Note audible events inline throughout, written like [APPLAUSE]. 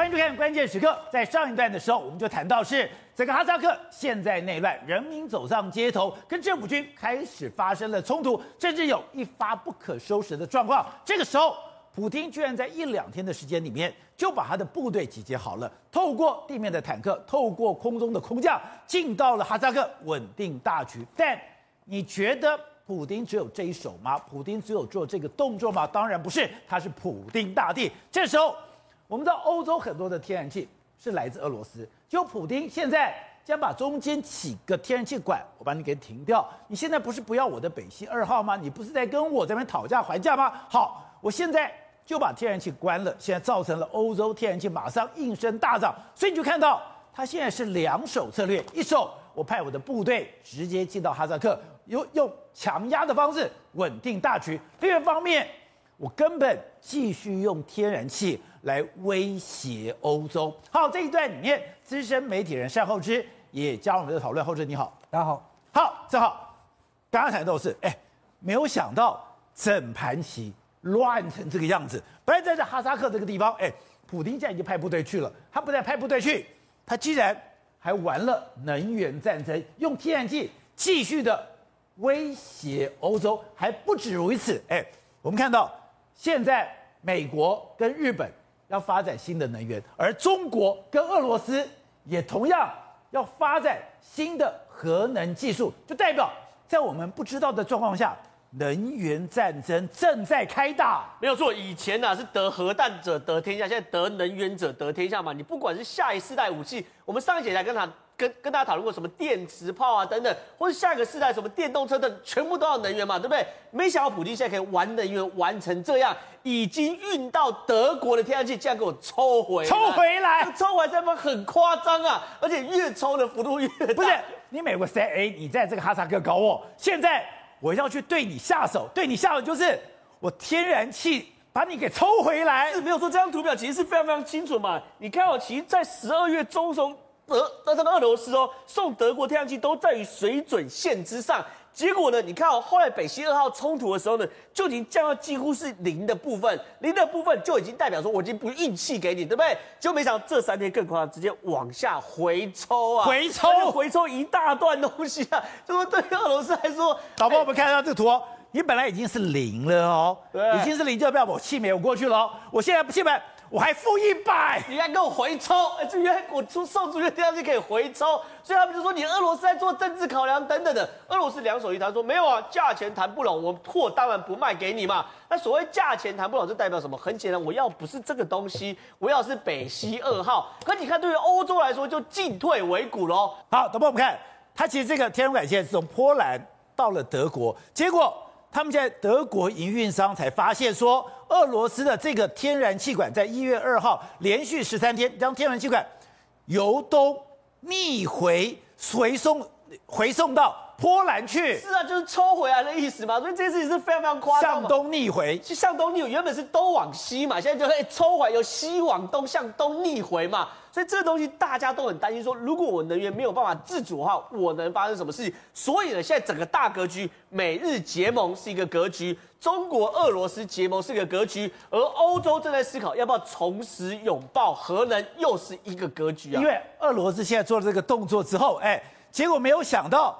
欢迎收看《关键时刻》。在上一段的时候，我们就谈到是整个哈萨克现在内乱，人民走上街头，跟政府军开始发生了冲突，甚至有一发不可收拾的状况。这个时候，普丁居然在一两天的时间里面就把他的部队集结好了，透过地面的坦克，透过空中的空降，进到了哈萨克，稳定大局。但你觉得普丁只有这一手吗？普丁只有做这个动作吗？当然不是，他是普丁大帝。这时候。我们知道欧洲很多的天然气是来自俄罗斯，就普丁现在将把中间几个天然气管，我把你给停掉。你现在不是不要我的北溪二号吗？你不是在跟我这边讨价还价吗？好，我现在就把天然气关了，现在造成了欧洲天然气马上应声大涨。所以你就看到他现在是两手策略，一手我派我的部队直接进到哈萨克，用用强压的方式稳定大局；另一方面，我根本继续用天然气。来威胁欧洲。好，这一段里面，资深媒体人单厚之也加入我们的讨论。厚之你好，大家好。好，正好，刚刚谈到的是，哎，没有想到整盘棋乱成这个样子。本来在这哈萨克这个地方，哎，普丁现在已经派部队去了。他不但派部队去，他居然还玩了能源战争，用天然气继续的威胁欧洲。还不止如此，哎，我们看到现在美国跟日本。要发展新的能源，而中国跟俄罗斯也同样要发展新的核能技术，就代表在我们不知道的状况下，能源战争正在开打。没有错，以前呢、啊、是得核弹者得天下，现在得能源者得天下嘛。你不管是下一世代武器，我们上一节才跟他。跟跟大家讨论过什么电磁炮啊等等，或者下一个世代什么电动车等，全部都要能源嘛，对不对？没想到普京现在可以玩能源玩成这样，已经运到德国的天然气，竟然给我抽回来，抽回来，抽回来这么很夸张啊！而且越抽的幅度越大。不是你美国 say 哎，你在这个哈萨克搞我，现在我要去对你下手，对你下手就是我天然气把你给抽回来。是没有说这张图表其实是非常非常清楚嘛？你看哦，其实在十二月中从。俄，那这个俄罗斯哦，送德国天然气都在于水准线之上。结果呢，你看哦，后来北溪二号冲突的时候呢，就已经降到几乎是零的部分，零的部分就已经代表说我已经不运气给你，对不对？结果没想到这三天更夸张，直接往下回抽啊，回抽，回抽一大段东西啊。就说对俄罗斯来说，导播我们看一下这个图哦，你本来已经是零了哦，对，已经是零，就代表我气没有过去了哦，我现在不气没。我还付一百，你还给我回抽，哎，这原来我出送出去这样就可以回抽，所以他们就说你俄罗斯在做政治考量等等的。俄罗斯两手一摊说没有啊，价钱谈不拢，我货当然不卖给你嘛。那所谓价钱谈不拢，这代表什么？很简单，我要不是这个东西，我要是北溪二号。可你看，对于欧洲来说，就进退维谷喽。好，等会我们看，它其实这个天然气管线是从波兰到了德国，结果。他们现在德国营运商才发现说，俄罗斯的这个天然气管在一月二号连续十三天将天然气管由东逆回回送回送到。波兰去是啊，就是抽回来的意思嘛，所以这件事情是非常非常夸张。向东逆回，向东逆回，原本是东往西嘛，现在就哎抽回，由西往东向东逆回嘛，所以这个东西大家都很担心说，说如果我能源没有办法自主的话，我能发生什么事情？所以呢，现在整个大格局，美日结盟是一个格局，中国俄罗斯结盟是一个格局，而欧洲正在思考要不要重拾拥抱核能，又是一个格局啊。因为俄罗斯现在做了这个动作之后，哎，结果没有想到。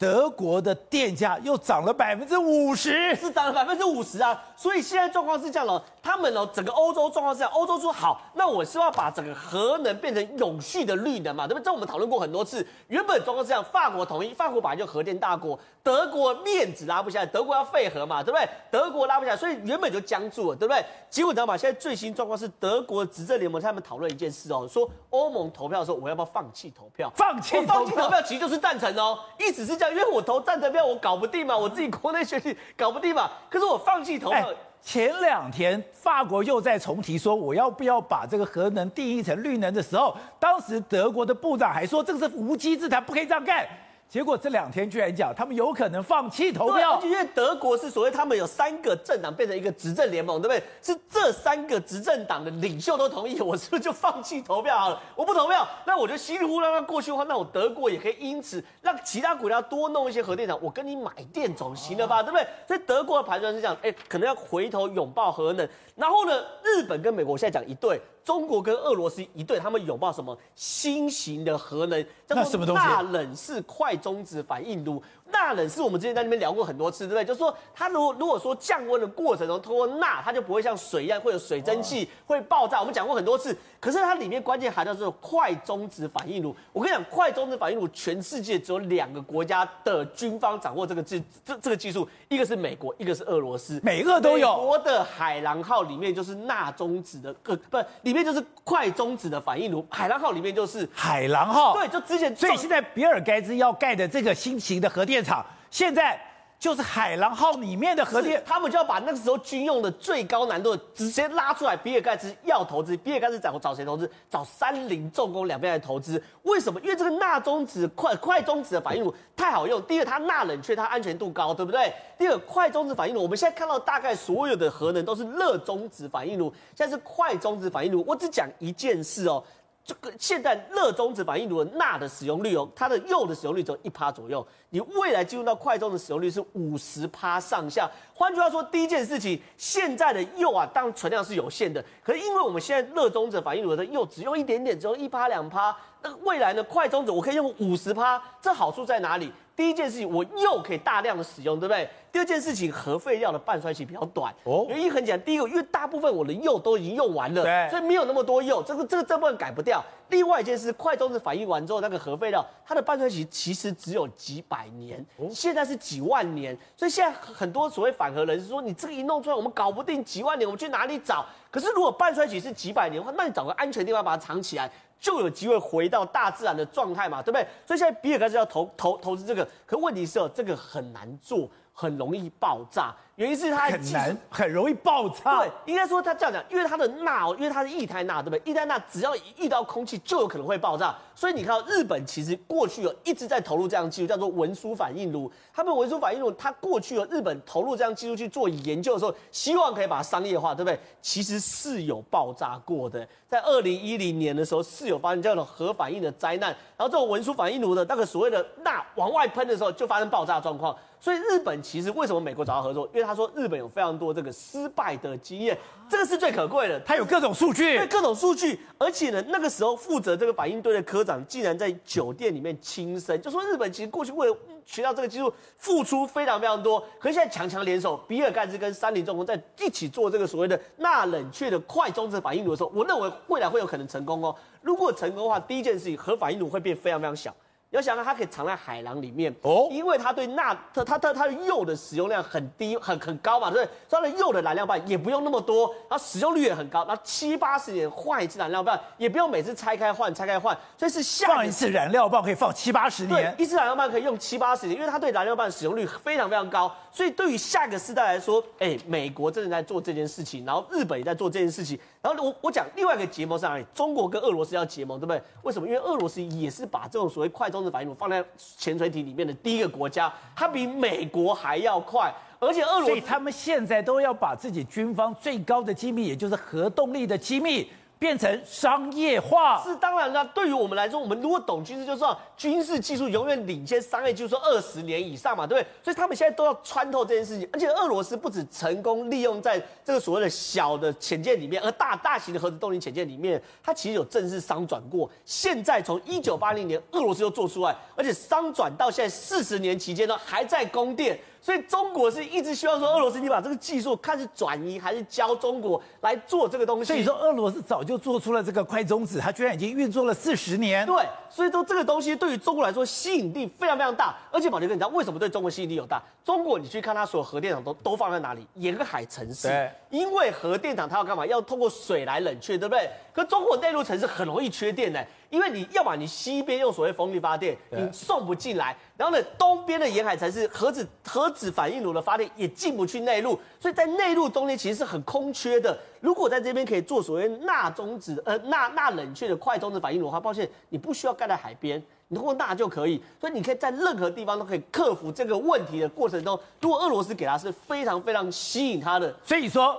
德国的电价又涨了百分之五十，是涨了百分之五十啊！所以现在状况是这样哦，他们哦，整个欧洲状况是这样，欧洲说好，那我希望把整个核能变成永续的绿能嘛，对不对？这我们讨论过很多次。原本状况是这样，法国同意，法国本来就核电大国，德国面子拉不下来，德国要废核嘛，对不对？德国拉不下来，所以原本就僵住了，对不对？结果你知道吗？现在最新状况是德国执政联盟他们讨论一件事哦，说欧盟投票的时候，我要不要放弃投票？放弃放弃投票其实就是赞成哦，意思是这样。因为我投赞成票，我搞不定嘛，我自己国内选举搞不定嘛。可是我放弃投票。前两天法国又在重提说，我要不要把这个核能定义成绿能的时候，当时德国的部长还说，这个是无稽之谈，不可以这样干。结果这两天居然讲，他们有可能放弃投票，因为德国是所谓他们有三个政党变成一个执政联盟，对不对？是这三个执政党的领袖都同意，我是不是就放弃投票好了？我不投票，那我就稀里糊涂让它过去的话，那我德国也可以因此让其他国家多弄一些核电厂，我跟你买电总行了吧，对不对？所以德国的盘算是这样，哎，可能要回头拥抱核能。然后呢，日本跟美国现在讲一对。中国跟俄罗斯一对，他们拥抱什么新型的核能，叫那什么东西？冷式快中子反应炉。纳冷是我们之前在那边聊过很多次，对不对？就是说，它如果如果说降温的过程中通过钠，它就不会像水一样会有水蒸气会爆炸。我们讲过很多次，可是它里面关键含的是快中子反应炉。我跟你讲，快中子反应炉全世界只有两个国家的军方掌握这个技这这个技术，一个是美国，一个是俄罗斯。美俄都有。美国的海狼号里面就是钠中子的，呃，不，里面就是快中子的反应炉。海狼号里面就是海狼号。对，就之前。所以现在比尔盖茨要盖的这个新型的核电厂。现在就是海狼号里面的核电，他们就要把那个时候军用的最高难度直接拉出来。比尔盖茨要投资，比尔盖茨找找谁投资？找三菱重工两边来投资。为什么？因为这个钠中子快快中子的反应炉太好用。第一，它钠冷却，它安全度高，对不对？第二，快中子反应炉，我们现在看到大概所有的核能都是热中子反应炉，现在是快中子反应炉。我只讲一件事哦。这个现在热中子反应炉的钠的使用率哦，它的铀的使用率只有一趴左右。你未来进入到快中的使用率是五十趴上下。换句话说，第一件事情，现在的铀啊，当然存量是有限的。可是因为我们现在热中子反应炉的铀只用一点点，只有一趴两趴。那未来呢，快中子我可以用五十趴，这好处在哪里？第一件事情，我铀可以大量的使用，对不对？第二件事情，核废料的半衰期比较短。哦，原因很简单，第一个，因为大部分我的铀都已经用完了，对，所以没有那么多铀，这个这个这部分改不掉。另外一件事，快中子反应完之后，那个核废料它的半衰期其实只有几百年，现在是几万年，所以现在很多所谓反核人士说，你这个一弄出来，我们搞不定几万年，我们去哪里找？可是如果半衰期是几百年的话，那你找个安全地方把它藏起来。就有机会回到大自然的状态嘛，对不对？所以现在比尔盖茨要投投投资这个，可问题是哦，这个很难做，很容易爆炸。原因是它很难，很容易爆炸。对，应该说它这样讲，因为它的钠，因为它是液态钠，对不对？液态钠只要一遇到空气，就有可能会爆炸。所以你看到日本其实过去有一直在投入这样技术，叫做文书反应炉。他们文书反应炉，它过去有日本投入这样技术去做研究的时候，希望可以把它商业化，对不对？其实是有爆炸过的，在二零一零年的时候是有发生这样的核反应的灾难。然后这种文书反应炉的那个所谓的钠往外喷的时候，就发生爆炸状况。所以日本其实为什么美国找他合作？因为他说日本有非常多这个失败的经验，这个是最可贵的。他有各种数据，对各种数据，而且呢，那个时候负责这个反应堆的科长竟然在酒店里面轻生，就说日本其实过去为了学到这个技术付出非常非常多，可是现在强强联手，比尔盖茨跟三菱重工在一起做这个所谓的钠冷却的快中子反应炉的时候，我认为未来会有可能成功哦。如果成功的话，第一件事情核反应炉会变非常非常小。你要想到它可以藏在海洋里面哦，因为它对钠它它它它的铀的使用量很低很很高嘛，对不对？所以它的铀的燃料棒也不用那么多，它使用率也很高，那七八十年换一次燃料棒，也不用每次拆开换拆开换，所以是下放一次燃料棒可以放七八十年，一次燃料棒可以用七八十年，因为它对燃料棒的使用率非常非常高，所以对于下个世代来说，哎，美国正在做这件事情，然后日本也在做这件事情，然后我我讲另外一个结盟是哪里？中国跟俄罗斯要结盟，对不对？为什么？因为俄罗斯也是把这种所谓快中子反应炉放在潜水艇里面的第一个国家，它比美国还要快，而且俄罗斯，所以他们现在都要把自己军方最高的机密，也就是核动力的机密。变成商业化是当然了。对于我们来说，我们如果懂军事，就知道军事技术永远领先商业技术二十年以上嘛，对不对？所以他们现在都要穿透这件事情。而且俄罗斯不止成功利用在这个所谓的小的潜舰里面，而大大型的核子动力潜舰里面，它其实有正式商转过。现在从一九八零年俄罗斯又做出来，而且商转到现在四十年期间呢，还在供电。所以中国是一直希望说，俄罗斯你把这个技术看是转移还是教中国来做这个东西。所以说俄罗斯早就做出了这个快中子，它居然已经运作了四十年。对，所以说这个东西对于中国来说吸引力非常非常大。而且宝杰哥，你知道为什么对中国吸引力有大？中国你去看它所有核电厂都都放在哪里？沿海城市。对。因为核电厂它要干嘛？要通过水来冷却，对不对？可中国内陆城市很容易缺电的。因为你要么你西边用所谓风力发电，你送不进来，然后呢，东边的沿海城市核子核子反应炉的发电也进不去内陆，所以在内陆中间其实是很空缺的。如果在这边可以做所谓钠中子呃钠钠冷却的快中子反应炉的话，抱歉，你不需要盖在海边，你通过钠就可以，所以你可以在任何地方都可以克服这个问题的过程中，如果俄罗斯给他是非常非常吸引他的，所以说。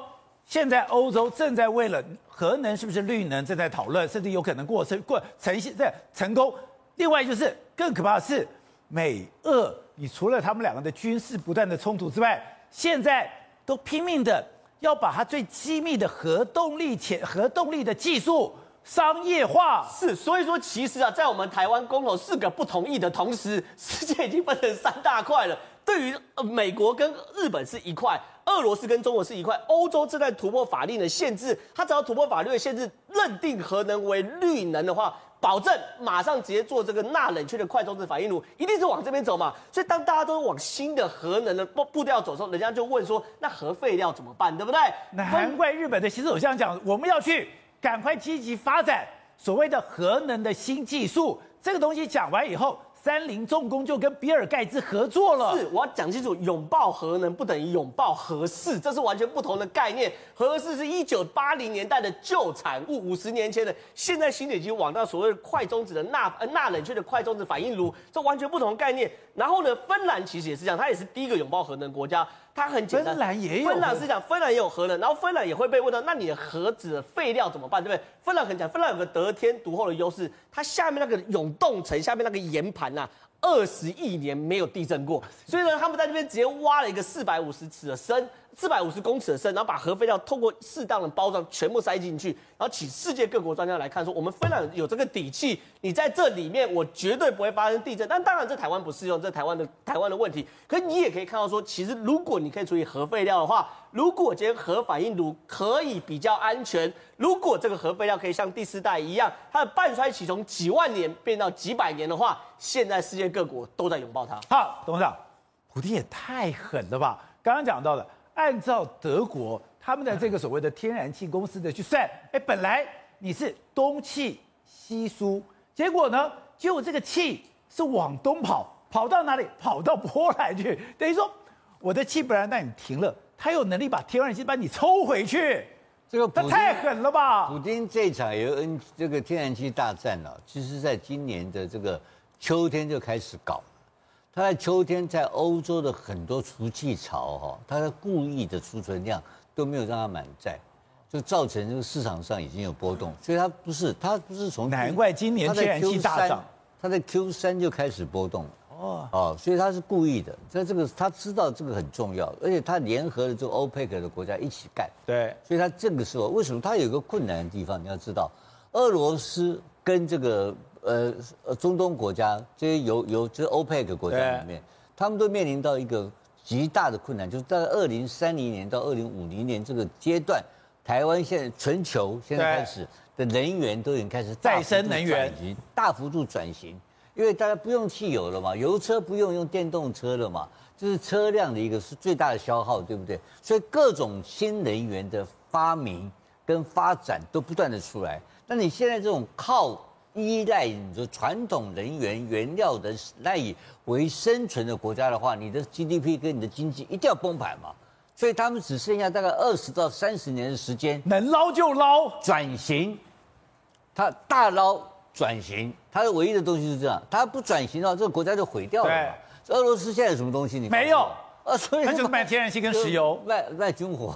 现在欧洲正在为了核能是不是绿能正在讨论，甚至有可能过成过成现在成功。另外就是更可怕的是，美俄，你除了他们两个的军事不断的冲突之外，现在都拼命的要把它最机密的核动力潜核动力的技术商业化。是，所以说其实啊，在我们台湾公投四个不同意的同时，世界已经分成三大块了。对于美国跟日本是一块，俄罗斯跟中国是一块，欧洲正在突破法令的限制，它只要突破法律的限制，认定核能为绿能的话。保证马上直接做这个钠冷却的快中子反应炉，一定是往这边走嘛。所以当大家都往新的核能的步步调走的时候，人家就问说：那核废料怎么办？对不对？难怪日本的新首相讲，我们要去赶快积极发展所谓的核能的新技术。这个东西讲完以后。三菱重工就跟比尔盖茨合作了。是，我要讲清楚，拥抱核能不等于拥抱核四，这是完全不同的概念。核四是一九八零年代的旧产物，五十年前的，现在新的已经往到所谓的快中子的钠呃钠冷却的快中子反应炉，这完全不同的概念。然后呢，芬兰其实也是这样，它也是第一个拥抱核能国家。它很简单，芬兰也有。芬兰是讲芬兰也有核能，然后芬兰也会被问到，那你的核子的废料怎么办，对不对？芬兰很讲，芬兰有个得天独厚的优势，它下面那个永冻层下面那个岩盘呐，二十亿年没有地震过，所以呢，他们在这边直接挖了一个四百五十尺的深。四百五十公尺的深，然后把核废料透过适当的包装全部塞进去，然后请世界各国专家来看，说我们芬兰有这个底气，你在这里面我绝对不会发生地震。但当然，这台湾不适用，这台湾的台湾的问题。可你也可以看到说，其实如果你可以处理核废料的话，如果今天核反应炉可以比较安全，如果这个核废料可以像第四代一样，它的半衰期从几万年变到几百年的话，现在世界各国都在拥抱它。好，董事长，普丁也太狠了吧？刚刚讲到的。按照德国他们的这个所谓的天然气公司的去算，哎，本来你是东气西输，结果呢，结果这个气是往东跑，跑到哪里？跑到波兰去，等于说我的气本来让你停了，他有能力把天然气把你抽回去，这个他太狠了吧？普京这场有 N 这个天然气大战呢、啊，其实在今年的这个秋天就开始搞。他在秋天在欧洲的很多储气槽哈，他的故意的储存量都没有让它满载，就造成这个市场上已经有波动，所以它不是它不是从难怪今年天然气大涨，它在 Q 三就开始波动哦哦，所以他是故意的，在这个他知道这个很重要，而且他联合了这个欧佩克的国家一起干，对，所以他这个时候为什么他有一个困难的地方？你要知道，俄罗斯跟这个。呃呃，中东国家这些有有这欧佩克国家里面，他们都面临到一个极大的困难，就是在二零三零年到二零五零年这个阶段，台湾现在全球现在开始的能源都已经开始再生能源大幅度转型，因为大家不用汽油了嘛，油车不用用电动车了嘛，这是车辆的一个是最大的消耗，对不对？所以各种新能源的发明跟发展都不断的出来，那你现在这种靠。依赖你的传统能源原料的赖以为生存的国家的话，你的 GDP 跟你的经济一定要崩盘嘛。所以他们只剩下大概二十到三十年的时间，能捞就捞，转型，他大捞转型，他的唯一的东西是这样，他不转型的话，这个国家就毁掉了嘛。对俄罗斯现在有什么东西？你没有。啊，所以他就是卖天然气跟石油，卖卖军火，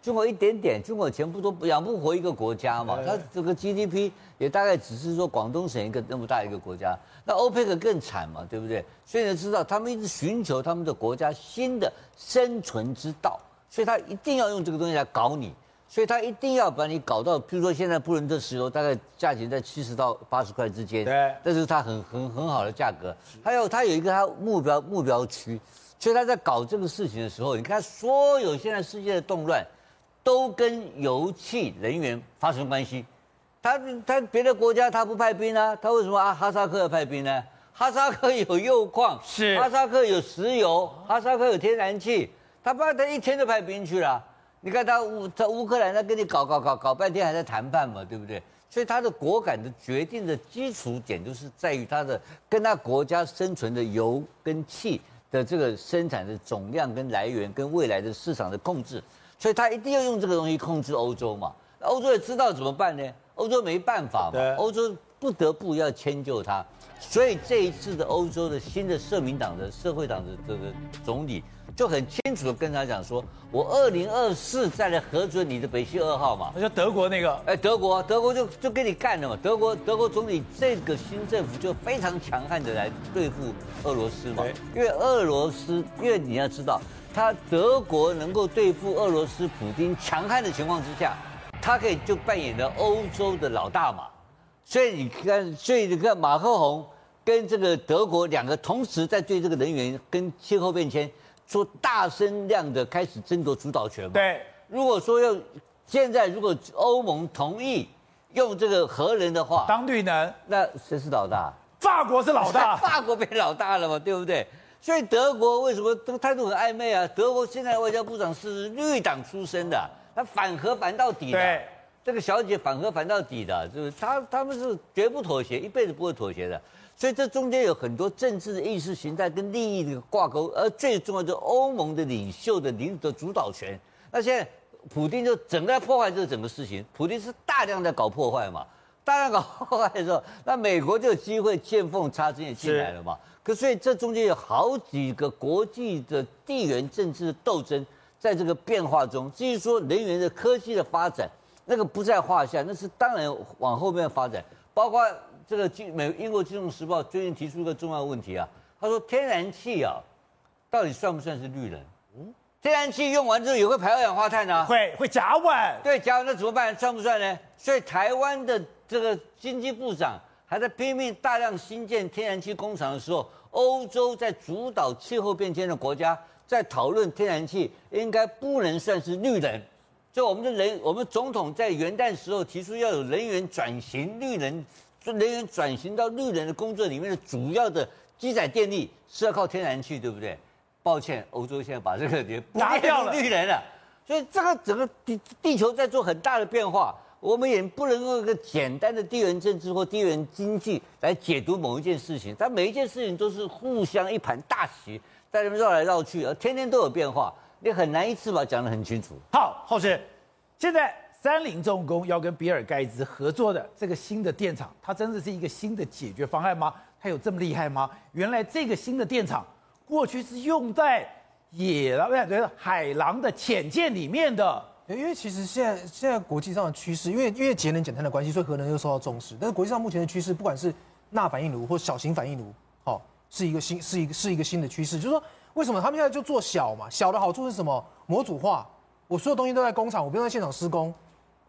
军火一点点，军火钱不都养不活一个国家嘛。他这个 GDP 也大概只是说广东省一个那么大一个国家，那欧佩克更惨嘛，对不对？所以你知道，他们一直寻求他们的国家新的生存之道，所以他一定要用这个东西来搞你，所以他一定要把你搞到，譬如说现在布伦特石油大概价钱在七十到八十块之间，对，这是他很很很好的价格。还有他有一个他目标目标区。所以他在搞这个事情的时候，你看所有现在世界的动乱，都跟油气能源发生关系。他他别的国家他不派兵啊，他为什么啊哈萨克要派兵呢？哈萨克有铀矿，是哈萨克有石油，哈萨克有天然气，他不然他一天就派兵去了。你看他乌他乌克兰他跟你搞搞搞搞半天还在谈判嘛，对不对？所以他的果敢的决定的基础点就是在于他的跟他国家生存的油跟气。的这个生产的总量跟来源跟未来的市场的控制，所以他一定要用这个东西控制欧洲嘛。欧洲也知道怎么办呢？欧洲没办法嘛，欧洲不得不要迁就他。所以这一次的欧洲的新的社民党的社会党的这个总理就很清楚的跟他讲说，我二零二四再来核准你的北溪二号嘛。那就德国那个，哎，德国，德国就就跟你干了嘛。德国，德国总理这个新政府就非常强悍的来对付俄罗斯嘛。因为俄罗斯，因为你要知道，他德国能够对付俄罗斯普京强悍的情况之下，他可以就扮演了欧洲的老大嘛。所以你看，所以你看马克宏跟这个德国两个同时在对这个能源跟气候变迁做大声量的开始争夺主导权嘛。对，如果说要现在如果欧盟同意用这个核能的话，当绿能，那谁是老大？法国是老大，[LAUGHS] 法国变老大了嘛，对不对？所以德国为什么这个态度很暧昧啊？德国现在外交部长是绿党出身的，他反核反到底的。对，这个小姐反核反到底的，就是他他们是绝不妥协，一辈子不会妥协的。所以这中间有很多政治的意识形态跟利益的挂钩，而最重要的是欧盟的领袖的领的主导权。那现在普丁就整个在破坏这整个事情，普丁是大量在搞破坏嘛。大量搞破坏的时候，那美国就有机会见缝插针也进来了嘛。可所以这中间有好几个国际的地缘政治的斗争，在这个变化中，至于说能源的科技的发展，那个不在话下，那是当然往后面发展。包括这个金美英国金融时报最近提出一个重要问题啊，他说天然气啊，到底算不算是绿能？嗯，天然气用完之后也会排二氧化碳啊，会会甲烷，对甲烷，那怎么办？算不算呢？所以台湾的。这个经济部长还在拼命大量新建天然气工厂的时候，欧洲在主导气候变迁的国家在讨论天然气应该不能算是绿能。就我们的人，我们总统在元旦时候提出要有能源转型、绿能，就能源转型到绿能的工作里面的主要的基载电力是要靠天然气，对不对？抱歉，欧洲现在把这个也拿掉了绿能了，所以这个整个地地球在做很大的变化。我们也不能用一个简单的地缘政治或地缘经济来解读某一件事情，它每一件事情都是互相一盘大棋，在那边绕来绕去，而天天都有变化，你很难一次把它讲得很清楚。好，浩生，现在三菱重工要跟比尔盖茨合作的这个新的电厂，它真的是一个新的解决方案吗？它有这么厉害吗？原来这个新的电厂过去是用在野狼，不对，海狼的潜舰里面的。因为其实现在现在国际上的趋势，因为因为节能减碳的关系，所以核能又受到重视。但是国际上目前的趋势，不管是钠反应炉或小型反应炉，好，是一个新是一个是一个新的趋势。就是说，为什么他们现在就做小嘛？小的好处是什么？模组化。我所有东西都在工厂，我不用在现场施工，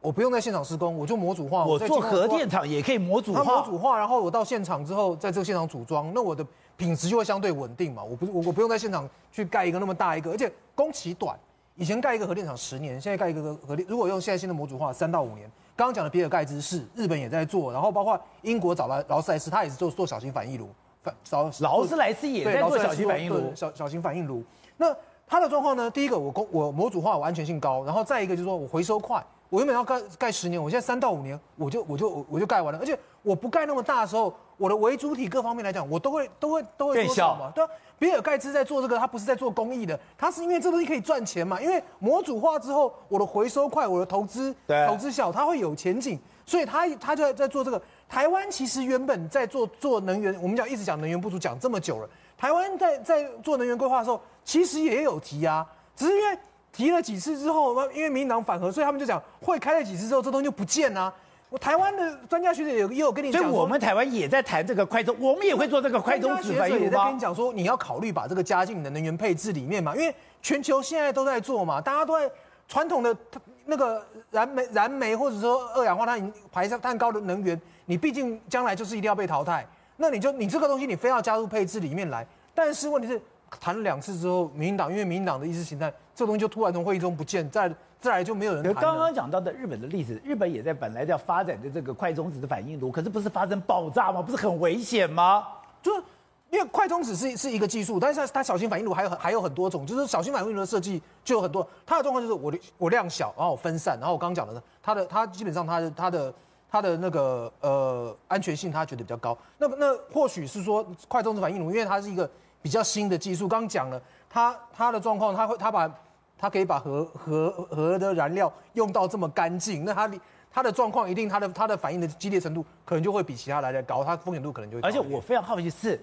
我不用在现场施工，我就模组化。我做核电厂也可以模组化。它模组化，然后我到现场之后，在这个现场组装，那我的品质就会相对稳定嘛。我不我我不用在现场去盖一个那么大一个，而且工期短。以前盖一个核电厂十年，现在盖一个核电，如果用现在新的模组化，三到五年。刚刚讲的比尔盖茨是日本也在做，然后包括英国找了劳斯莱斯，他也是做做小型反应炉，反劳劳斯莱斯也在做小型反应炉，小小型反应炉。那它的状况呢？第一个我工我模组化，我安全性高，然后再一个就是说我回收快。我原本要盖盖十年，我现在三到五年我就我就我就盖完了，而且我不盖那么大的时候，我的微主体各方面来讲，我都会都会都会缩小嘛。对啊，比尔盖茨在做这个，他不是在做公益的，他是因为这东西可以赚钱嘛。因为模组化之后，我的回收快，我的投资投资小，他会有前景，所以他他就在在做这个。台湾其实原本在做做能源，我们讲一直讲能源不足讲这么久了，台湾在在做能源规划的时候，其实也有提啊，只是因为。提了几次之后，因为民党反核，所以他们就讲会开了几次之后，这东西就不见了、我台湾的专家学者也也有跟你讲，所以我们台湾也在谈这个快中，我们也会做这个快中子反应炉吗？也在跟你讲说，你要考虑把这个加进你的能源配置里面嘛，因为全球现在都在做嘛，大家都在传统的那个燃煤、燃煤或者说二氧化碳排碳高的能源，你毕竟将来就是一定要被淘汰。那你就你这个东西你非要加入配置里面来，但是问题是。谈了两次之后，民进党因为民进党的意识形态，这东西就突然从会议中不见，再再来就没有人谈。刚刚讲到的日本的例子，日本也在本来要发展的这个快中子的反应炉，可是不是发生爆炸吗？不是很危险吗？就是因为快中子是是一个技术，但是它小型反应炉还有还有很多种，就是小型反应炉的设计就有很多。它的状况就是我我量小，然后我分散，然后我刚刚讲的呢，它的它基本上它的它的它的那个呃安全性，它觉得比较高。那那或许是说快中子反应炉，因为它是一个。比较新的技术，刚讲了，它它的状况，它会它把它可以把核核核的燃料用到这么干净，那它它的状况一定它的它的反应的激烈程度可能就会比其他来的高，它风险度可能就会。而且我非常好奇是，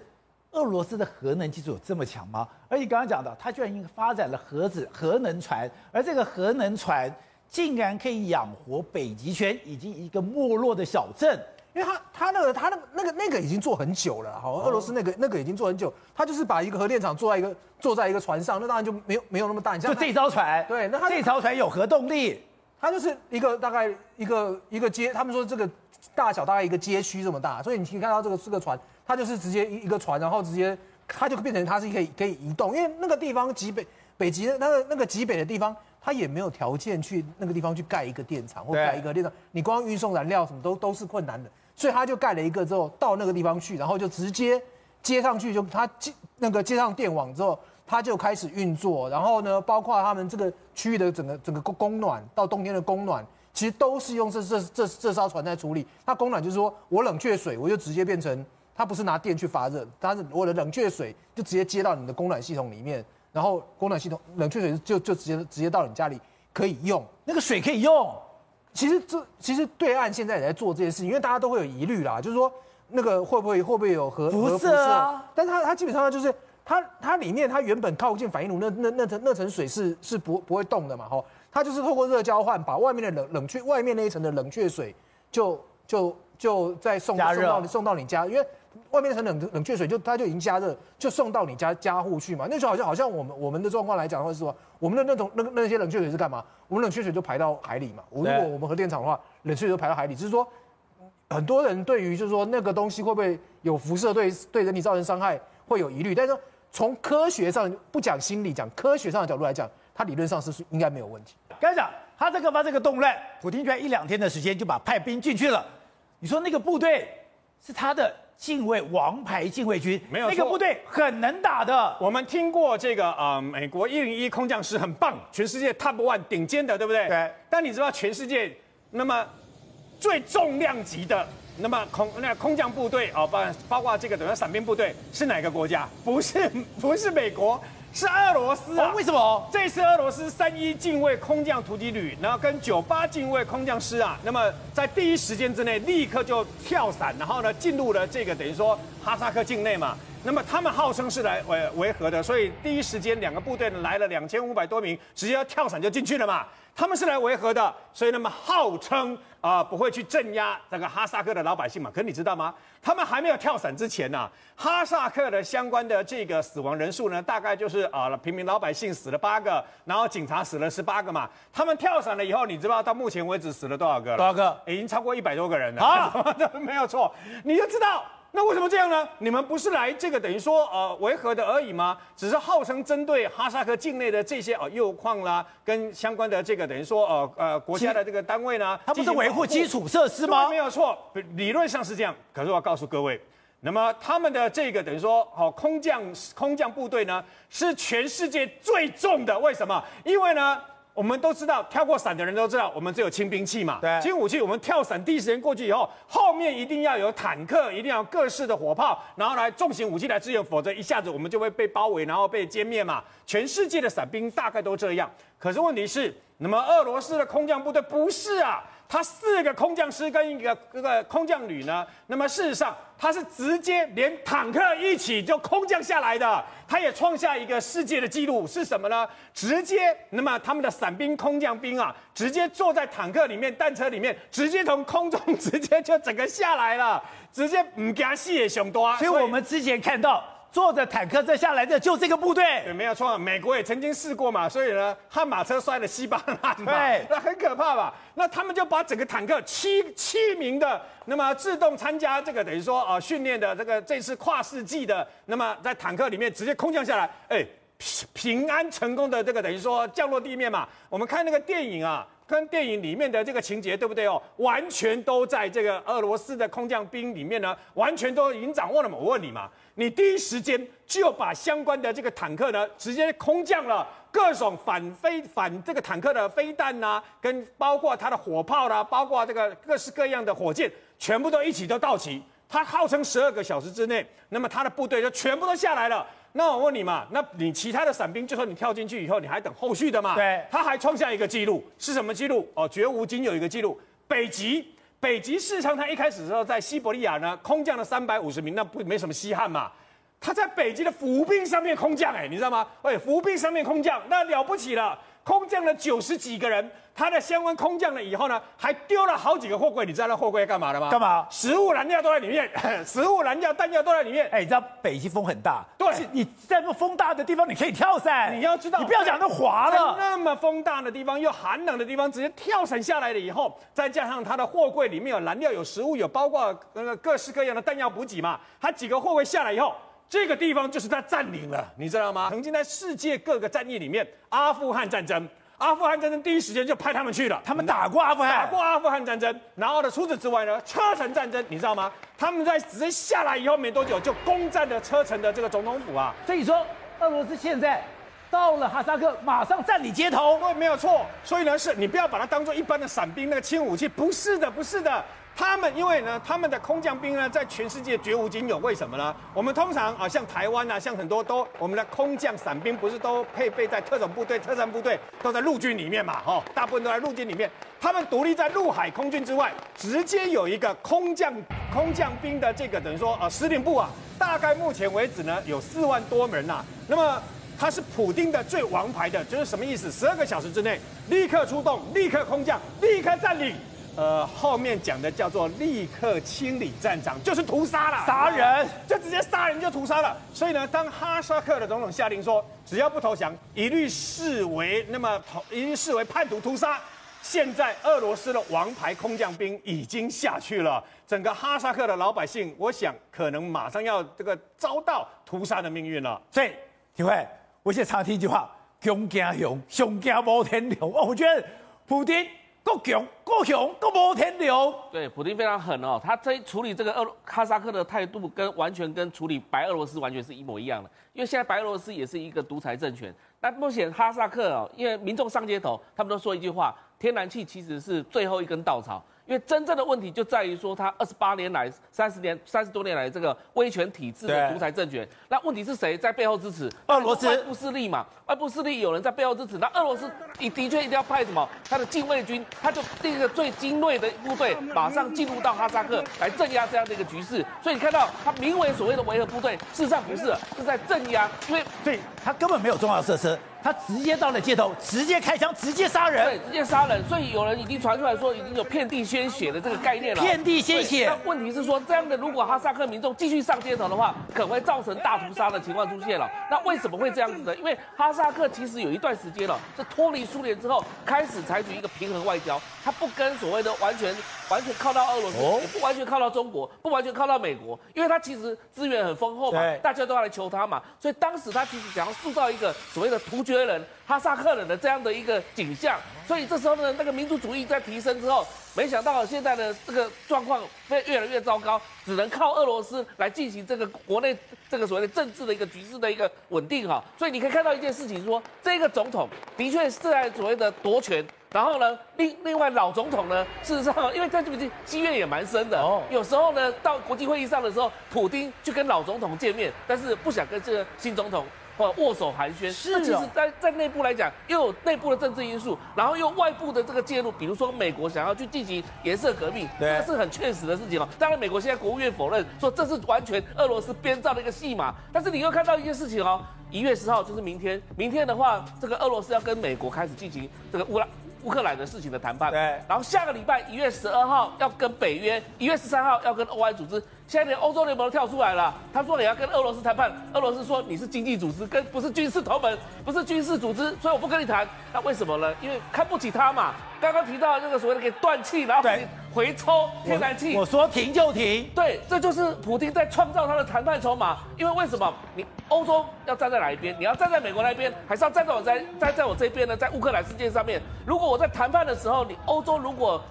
俄罗斯的核能技术有这么强吗？而且刚刚讲到，它居然已经发展了核子核能船，而这个核能船竟然可以养活北极圈以及一个没落的小镇。因为他他那个他那个那个那个已经做很久了，好，俄罗斯那个那个已经做很久，他就是把一个核电厂坐在一个坐在一个船上，那当然就没有没有那么大，你像就这艘船，对，那他这艘船有核动力，它就是一个大概一个一个街，他们说这个大小大概一个街区这么大，所以你可以看到这个这个船，它就是直接一一个船，然后直接它就变成它是可以可以移动，因为那个地方极北北极的那个那个极北的地方。他也没有条件去那个地方去盖一个电厂或盖一个电厂，你光运送燃料什么都都是困难的，所以他就盖了一个之后到那个地方去，然后就直接接上去，就他接那个接上电网之后，他就开始运作，然后呢，包括他们这个区域的整个整个供供暖到冬天的供暖，其实都是用这这这这艘船在处理。它供暖就是说我冷却水，我就直接变成它不是拿电去发热，它是我的冷却水就直接接到你的供暖系统里面。然后供暖系统冷却水就就直接直接到你家里可以用，那个水可以用。其实这其实对岸现在也在做这件事情，因为大家都会有疑虑啦，就是说那个会不会会不会有核辐射啊？但是它它基本上就是它它里面它原本靠近反应炉那那那层那层水是是不不会动的嘛吼，它就是透过热交换把外面的冷冷却外面那一层的冷却水就就就再送送到你送到你家，因为。外面很冷冷却水就它就已经加热，就送到你家家户去嘛。那时候好像好像我们我们的状况来讲的话是说，我们的那种那那些冷却水是干嘛？我们冷却水就排到海里嘛。如果我们核电厂的话，冷却水就排到海里，只是说很多人对于就是说那个东西会不会有辐射，对对人体造成伤害会有疑虑。但是从科学上不讲心理，讲科学上的角度来讲，它理论上是应该没有问题。刚才讲他这个把这个动乱，普京居然一两天的时间就把派兵进去了。你说那个部队是他的？近卫王牌近卫军，没有那个部队很能打的。我们听过这个呃，美国一零一空降师很棒，全世界 top one 顶尖的，对不对？对。但你知道全世界那么最重量级的那么空那空降部队啊，包包括这个等于伞兵部队是哪个国家？不是不是美国。是俄罗斯啊？为什么？这次俄罗斯三一近卫空降突击旅，然后跟九八近卫空降师啊，那么在第一时间之内立刻就跳伞，然后呢进入了这个等于说哈萨克境内嘛。那么他们号称是来维维和的，所以第一时间两个部队呢来了两千五百多名，直接要跳伞就进去了嘛。他们是来维和的，所以那么号称啊、呃、不会去镇压这个哈萨克的老百姓嘛。可你知道吗？他们还没有跳伞之前呢、啊，哈萨克的相关的这个死亡人数呢，大概就是啊、呃、平民老百姓死了八个，然后警察死了十八个嘛。他们跳伞了以后，你知道到目前为止死了多少个了？多少个？已经超过一百多个人了啊！[LAUGHS] 没有错，你就知道。那为什么这样呢？你们不是来这个等于说呃维和的而已吗？只是号称针对哈萨克境内的这些呃铀矿啦，跟相关的这个等于说呃呃国家的这个单位呢，它不是维护基础设施吗？没有错，理论上是这样。可是我要告诉各位，那么他们的这个等于说哦空降空降部队呢，是全世界最重的。为什么？因为呢。我们都知道，跳过伞的人都知道，我们只有轻兵器嘛。对，轻武器，我们跳伞第一时间过去以后，后面一定要有坦克，一定要有各式的火炮，然后来重型武器来支援，否则一下子我们就会被包围，然后被歼灭嘛。全世界的伞兵大概都这样。可是问题是，那么俄罗斯的空降部队不是啊。他四个空降师跟一个这个空降旅呢，那么事实上他是直接连坦克一起就空降下来的，他也创下一个世界的纪录是什么呢？直接那么他们的伞兵空降兵啊，直接坐在坦克里面、弹车里面，直接从空中直接就整个下来了，直接唔惊死也熊多。所以我们之前看到。坐着坦克再下来的就这个部队，对，没有错。美国也曾经试过嘛，所以呢，悍马车摔得稀巴烂，对，[LAUGHS] 那很可怕吧？那他们就把整个坦克七七名的，那么自动参加这个等于说啊训练的这个这次跨世纪的，那么在坦克里面直接空降下来，哎，平安成功的这个等于说降落地面嘛。我们看那个电影啊。跟电影里面的这个情节对不对哦？完全都在这个俄罗斯的空降兵里面呢，完全都已经掌握了嘛。我问你嘛，你第一时间就把相关的这个坦克呢，直接空降了各种反飞反这个坦克的飞弹呐、跟包括它的火炮啦、包括这个各式各样的火箭，全部都一起都到齐。他号称十二个小时之内，那么他的部队就全部都下来了。那我问你嘛，那你其他的伞兵，就说你跳进去以后，你还等后续的嘛？对，他还创下一个记录，是什么记录？哦，绝无仅有一个记录。北极，北极市场，它一开始的时候在西伯利亚呢，空降了三百五十名，那不没什么稀罕嘛。他在北极的浮冰上面空降，哎，你知道吗？哎，浮冰上面空降，那了不起了。空降了九十几个人。他的相关空降了以后呢，还丢了好几个货柜，你知道那货柜干嘛的吗？干嘛？食物燃料都在里面，[LAUGHS] 食物燃料、弹药都在里面。哎，你知道北极风很大，对，你在那风大的地方你可以跳伞，你要知道，你不要讲那滑了。那么风大的地方又寒冷的地方，直接跳伞下来了以后，再加上他的货柜里面有燃料、有食物、有包括那个各式各样的弹药补给嘛，他几个货柜下来以后，这个地方就是他占领了，你知道吗？曾经在世界各个战役里面，阿富汗战争。阿富汗战争第一时间就派他们去了，他们打过阿富汗，打过阿富汗战争。然后呢，除此之外呢，车臣战争，你知道吗？他们在直接下来以后没多久就攻占了车臣的这个总统府啊。所以说，俄罗斯现在到了哈萨克，马上占领街头，对，没有错。所以呢，是你不要把它当做一般的伞兵那个轻武器，不是的，不是的。他们因为呢，他们的空降兵呢，在全世界绝无仅有。为什么呢？我们通常啊，像台湾啊，像很多都我们的空降伞兵不是都配备在特种部队、特战部队，都在陆军里面嘛？哦，大部分都在陆军里面。他们独立在陆海空军之外，直接有一个空降空降兵的这个等于说啊，司令部啊，大概目前为止呢，有四万多人呐、那么他是普丁的最王牌的，就是什么意思？十二个小时之内立刻出动，立刻空降，立刻占领。呃，后面讲的叫做立刻清理战场，就是屠杀了，杀人就直接杀人就屠杀了。所以呢，当哈萨克的总统下令说，只要不投降，一律视为那么投，一律视为叛徒屠杀。现在俄罗斯的王牌空降兵已经下去了，整个哈萨克的老百姓，我想可能马上要这个遭到屠杀的命运了。所以，体会，我现在常听一句话：穷惊雄，雄惊摩天流。哦，我觉得普丁。够强，够强，够无天流。对，普京非常狠哦，他在处理这个俄哈萨克的态度，跟完全跟处理白俄罗斯完全是一模一样的。因为现在白俄罗斯也是一个独裁政权，那目前哈萨克哦，因为民众上街头，他们都说一句话：天然气其实是最后一根稻草。因为真正的问题就在于说，他二十八年来、三十年、三十多年来这个威权体制的独裁政权，那问题是谁在背后支持？俄罗斯外部势力嘛，外部势力有人在背后支持。那俄罗斯你的确一定要派什么？他的禁卫军，他就第一个最精锐的部队，马上进入到哈萨克来镇压这样的一个局势。所以你看到他名为所谓的维和部队，事实上不是，是在镇压，因为所以他根本没有重要设施。他直接到了街头，直接开枪，直接杀人。对，直接杀人。所以有人已经传出来说，已经有遍地鲜血的这个概念了。遍地鲜血。那问题是说，这样的如果哈萨克民众继续上街头的话，可能会造成大屠杀的情况出现了。那为什么会这样子呢？因为哈萨克其实有一段时间了，是脱离苏联之后，开始采取一个平衡外交，他不跟所谓的完全完全靠到俄罗斯，也不完全靠到中国，不完全靠到美国，因为他其实资源很丰厚嘛，大家都要来求他嘛。所以当时他其实想要塑造一个所谓的突厥人。哈萨克人的这样的一个景象，所以这时候呢，那个民族主义在提升之后，没想到现在的这个状况会越来越糟糕，只能靠俄罗斯来进行这个国内这个所谓的政治的一个局势的一个稳定哈。所以你可以看到一件事情说，说这个总统的确是在所谓的夺权，然后呢，另另外老总统呢，事实上因为在这边积怨也蛮深的哦，有时候呢到国际会议上的时候，普丁去跟老总统见面，但是不想跟这个新总统。或握手寒暄，是、哦、其实在在内部来讲，又有内部的政治因素，然后又外部的这个介入，比如说美国想要去进行颜色革命，对，这是很确实的事情哦。当然，美国现在国务院否认说这是完全俄罗斯编造的一个戏码，但是你又看到一件事情哦，一月十号就是明天，明天的话，这个俄罗斯要跟美国开始进行这个乌拉乌克兰的事情的谈判，对，然后下个礼拜一月十二号要跟北约，一月十三号要跟欧安组织。现在连欧洲联盟都跳出来了，他说你要跟俄罗斯谈判，俄罗斯说你是经济组织，跟不是军事同盟，不是军事组织，所以我不跟你谈。那为什么呢？因为看不起他嘛。刚刚提到这个所谓的给断气，然后回抽天然气，我说停就停。对，这就是普京在创造他的谈判筹码。因为为什么你欧洲要站在哪一边？你要站在美国那边，还是要站在我在站在我这边呢？在乌克兰事件上面，如果我在谈判的时候，你欧洲如果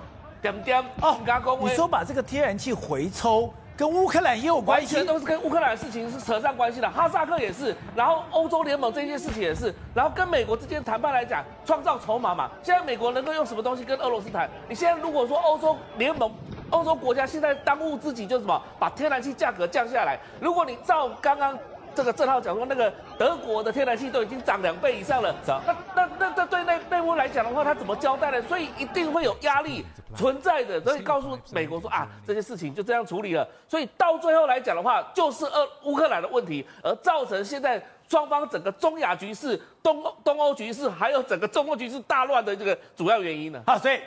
点点哦，你说把这个天然气回抽。跟乌克兰也有关系，全都是跟乌克兰的事情是扯上关系的。哈萨克也是，然后欧洲联盟这件事情也是，然后跟美国之间谈判来讲，创造筹码嘛。现在美国能够用什么东西跟俄罗斯谈？你现在如果说欧洲联盟、欧洲国家现在当务之急就是什么？把天然气价格降下来。如果你照刚刚。这个正浩讲说，那个德国的天然气都已经涨两倍以上了，那那那这对内内部来讲的话，他怎么交代呢？所以一定会有压力存在的，所以告诉美国说啊，这些事情就这样处理了。所以到最后来讲的话，就是俄乌克兰的问题，而造成现在双方整个中亚局势、东欧东欧局势，还有整个中欧局势大乱的这个主要原因呢？好，所以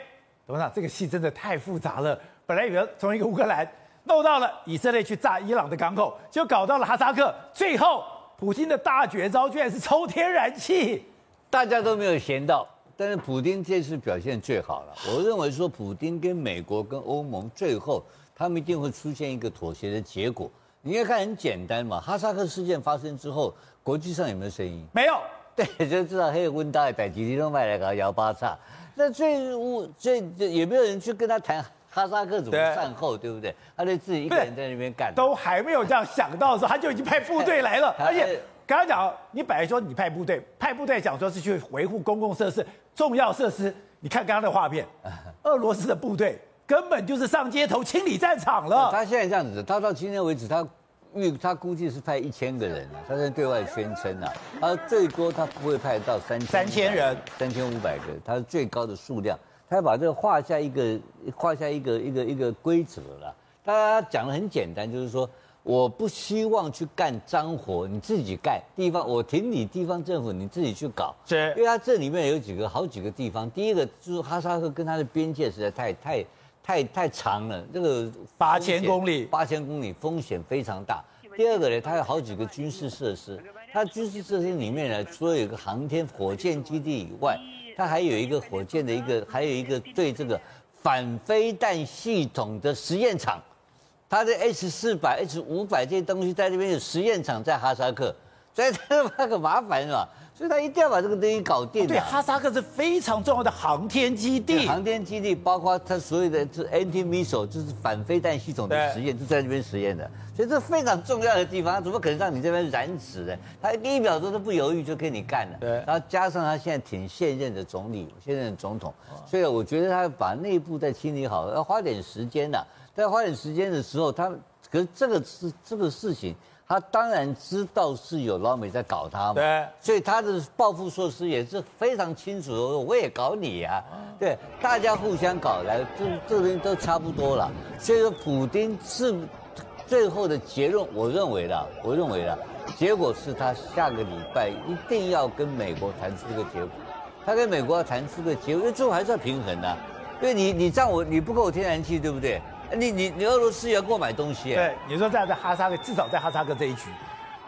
董事长，这个戏真的太复杂了。本来以为从一个乌克兰弄到了以色列去炸伊朗的港口，就搞到了哈萨克，最后普京的大绝招居然是抽天然气，大家都没有闲到。但是普京这次表现最好了，我认为说普京跟美国跟欧盟最后他们一定会出现一个妥协的结果。你应该看很简单嘛，哈萨克事件发生之后，国际上有没有声音？没有，[LAUGHS] 对，就知道黑有温大的北极地动脉来搞摇八叉。那最我最也没有人去跟他谈哈萨克怎么善后，对，不对？他就自己一个人在那边干，都还没有这样想到的时候，他就已经派部队来了，[LAUGHS] 而且。刚刚讲，你本来说你派部队，派部队讲说是去维护公共设施、重要设施。你看刚刚的画面，[LAUGHS] 俄罗斯的部队根本就是上街头清理战场了。他现在这样子，他到今天为止，他预他估计是派一千个人啊，他在对外宣称啊，他最多他不会派到三千三千人，三千五百个，他是最高的数量。他要把这个画下一个画下一个一个一个规则了。大家讲的很简单，就是说。我不希望去干脏活，你自己干。地方我挺你，地方政府你自己去搞。是，因为它这里面有几个好几个地方。第一个就是哈萨克跟它的边界实在太太太太长了，这个八千公里，八千公里风险非常大。第二个呢，它有好几个军事设施，它军事设施里面呢，除了有个航天火箭基地以外，它还有一个火箭的一个，还有一个对这个反飞弹系统的实验场。他的 S 四百、H 五百这些东西在那边有实验场，在哈萨克，所以他 [LAUGHS] 那个麻烦是吧？所以他一定要把这个东西搞定。对，哈萨克是非常重要的航天基地，航天基地包括他所有的这 anti missile 就是反飞弹系统的实验，就在那边实验的，所以这非常重要的地方，他怎么可能让你这边染指呢？他一秒钟都不犹豫就跟你干了。对，然后加上他现在挺现任的总理，现任的总统，所以我觉得他把内部再清理好，要花点时间的。在花点时间的时候，他可是这个事这个事情，他当然知道是有老美在搞他嘛，对，所以他的报复措施也是非常清楚的。我也搞你啊，对，大家互相搞来，这这个东西都差不多了。所以说，普丁是最后的结论，我认为的，我认为的，结果是他下个礼拜一定要跟美国谈出这个结果，他跟美国要谈出个结果，因为最后还是要平衡的，因为你你让我你不够天然气，对不对？你你你俄罗斯也要给我买东西？对，你说在在哈萨克，至少在哈萨克这一局，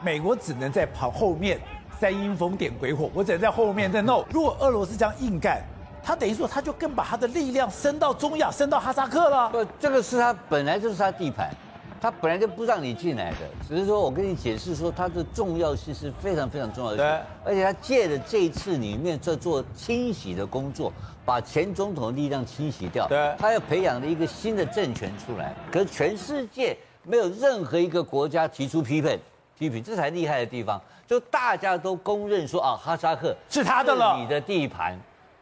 美国只能在跑后面三阴风点鬼火，我只能在后面在弄。如果俄罗斯这样硬干，他等于说他就更把他的力量伸到中亚，伸到哈萨克了。不，这个是他本来就是他地盘。他本来就不让你进来的，只是说我跟你解释说，它的重要性是非常非常重要的。对，而且他借着这一次里面在做清洗的工作，把前总统的力量清洗掉。对，他要培养了一个新的政权出来，可是全世界没有任何一个国家提出批评，批评，这才厉害的地方。就大家都公认说啊，哈萨克是他的了，你的地盘，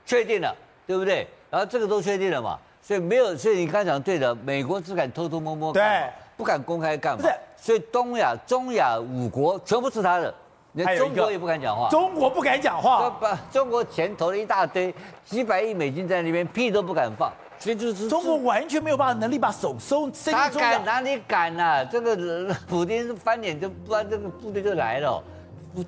确定了，对不对？然后这个都确定了嘛，所以没有，所以你刚才讲对的，美国只敢偷偷摸摸。对。不敢公开干嘛？不是，所以东亚、中亚五国全部是他的，连中国也不敢讲话。中国不敢讲话，把中国钱投了一大堆，几百亿美金在那边，屁都不敢放。所以就是中国完全没有办法能力把手收。他敢哪里敢啊？这个普京是翻脸就不然这个部队就来了，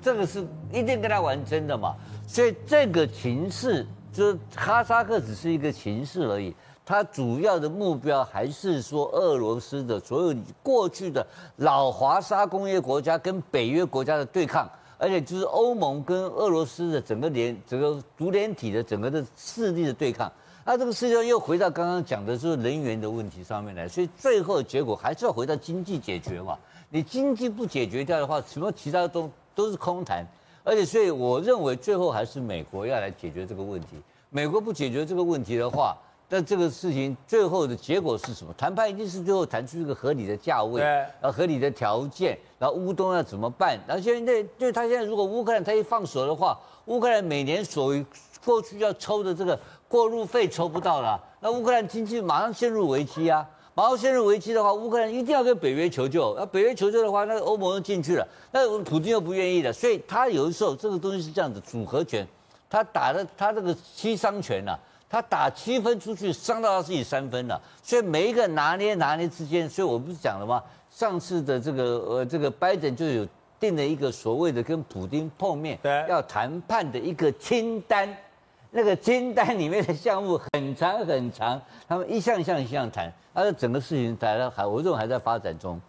这个是一定跟他玩真的嘛。所以这个情势就是哈萨克只是一个情势而已。它主要的目标还是说，俄罗斯的所有过去的老华沙工业国家跟北约国家的对抗，而且就是欧盟跟俄罗斯的整个联整个独联体的整个的势力的对抗。那这个事情又回到刚刚讲的就是人员的问题上面来，所以最后结果还是要回到经济解决嘛。你经济不解决掉的话，什么其他都都是空谈。而且，所以我认为最后还是美国要来解决这个问题。美国不解决这个问题的话，但这个事情最后的结果是什么？谈判一定是最后谈出一个合理的价位，然后合理的条件，然后乌东要怎么办？然后现在，对他现在如果乌克兰他一放手的话，乌克兰每年所过去要抽的这个过路费抽不到了，那乌克兰经济马上陷入危机啊！马上陷入危机的话，乌克兰一定要跟北约求救。那北约求救的话，那个欧盟又进去了，那普京又不愿意了，所以他有的时候这个东西是这样子组合拳，他打的他这个七伤拳呐、啊。他打七分出去，伤到他自己三分了，所以每一个拿捏拿捏之间，所以我不是讲了吗？上次的这个呃这个拜登就有定了一个所谓的跟普京碰面对要谈判的一个清单，那个清单里面的项目很长很长，他们一项一项一项谈，而且整个事情还在还我认为还在发展中。